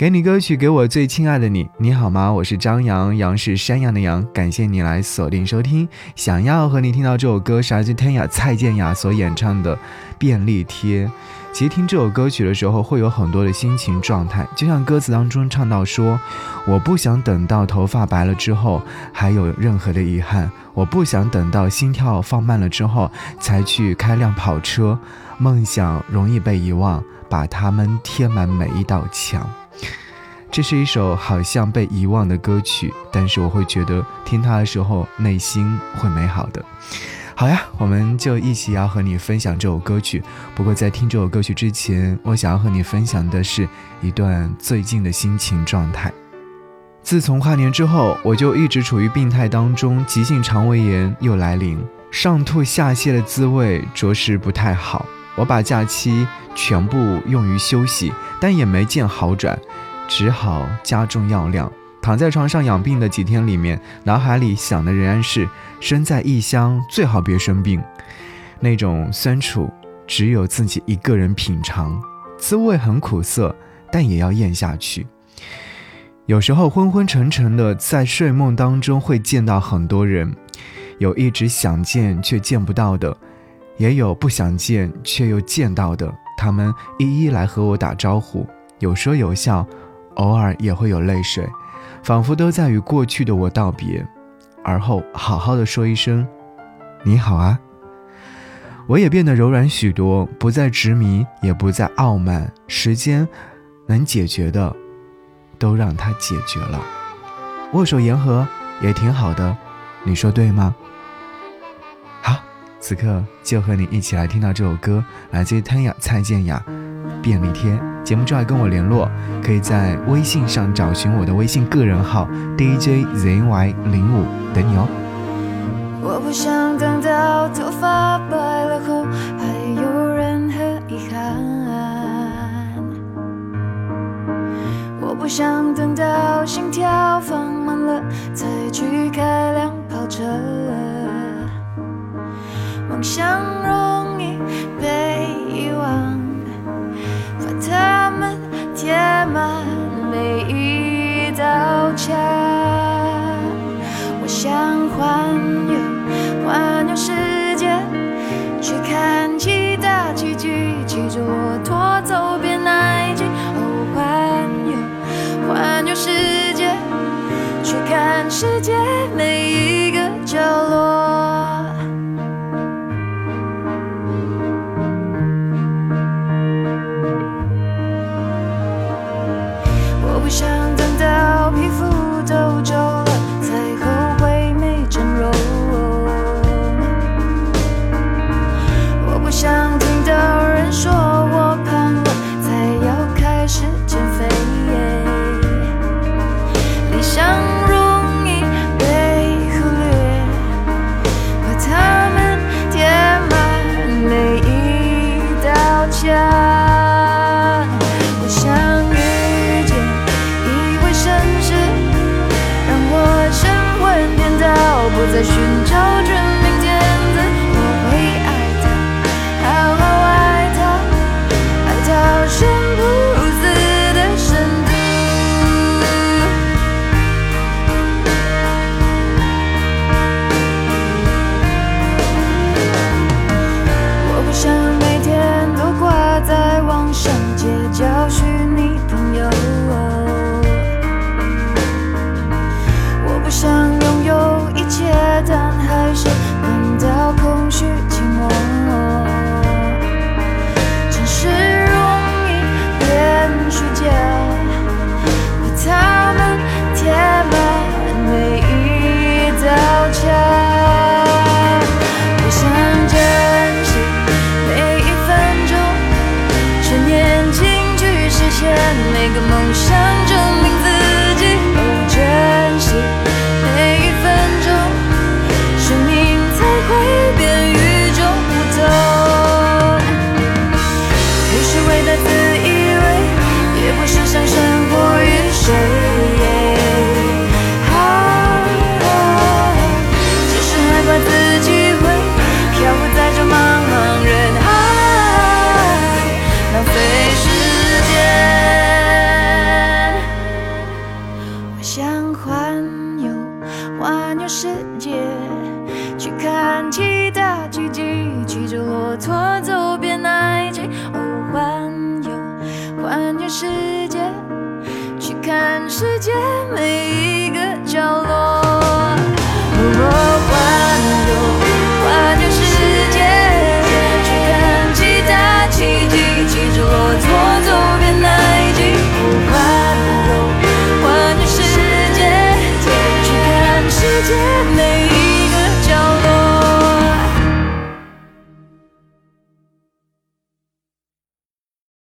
给你歌曲，给我最亲爱的你，你好吗？我是张扬，杨是山羊的羊。感谢你来锁定收听。想要和你听到这首歌是来自天雅蔡健雅所演唱的《便利贴》。其实听这首歌曲的时候，会有很多的心情状态，就像歌词当中唱到说：“我不想等到头发白了之后还有任何的遗憾，我不想等到心跳放慢了之后才去开辆跑车。梦想容易被遗忘，把它们贴满每一道墙。”这是一首好像被遗忘的歌曲，但是我会觉得听它的时候内心会美好的。好呀，我们就一起要和你分享这首歌曲。不过在听这首歌曲之前，我想要和你分享的是一段最近的心情状态。自从跨年之后，我就一直处于病态当中，急性肠胃炎又来临，上吐下泻的滋味着实不太好。我把假期全部用于休息，但也没见好转。只好加重药量，躺在床上养病的几天里面，脑海里想的仍然是身在异乡最好别生病，那种酸楚只有自己一个人品尝，滋味很苦涩，但也要咽下去。有时候昏昏沉沉的在睡梦当中会见到很多人，有一直想见却见不到的，也有不想见却又见到的，他们一一来和我打招呼，有说有笑。偶尔也会有泪水，仿佛都在与过去的我道别，而后好好的说一声“你好啊”。我也变得柔软许多，不再执迷，也不再傲慢。时间能解决的，都让它解决了。握手言和也挺好的，你说对吗？好，此刻就和你一起来听到这首歌，来自于汤雅蔡健雅。便利贴，节目之外跟我联络，可以在微信上找寻我的微信个人号 DJZY 零五等你哦。我不想等到头发满每一道墙，我想环游环游世界，去看其他奇迹，骑着骆驼走遍埃及。哦，环游环游世界，去看世界在寻找每个梦想世界。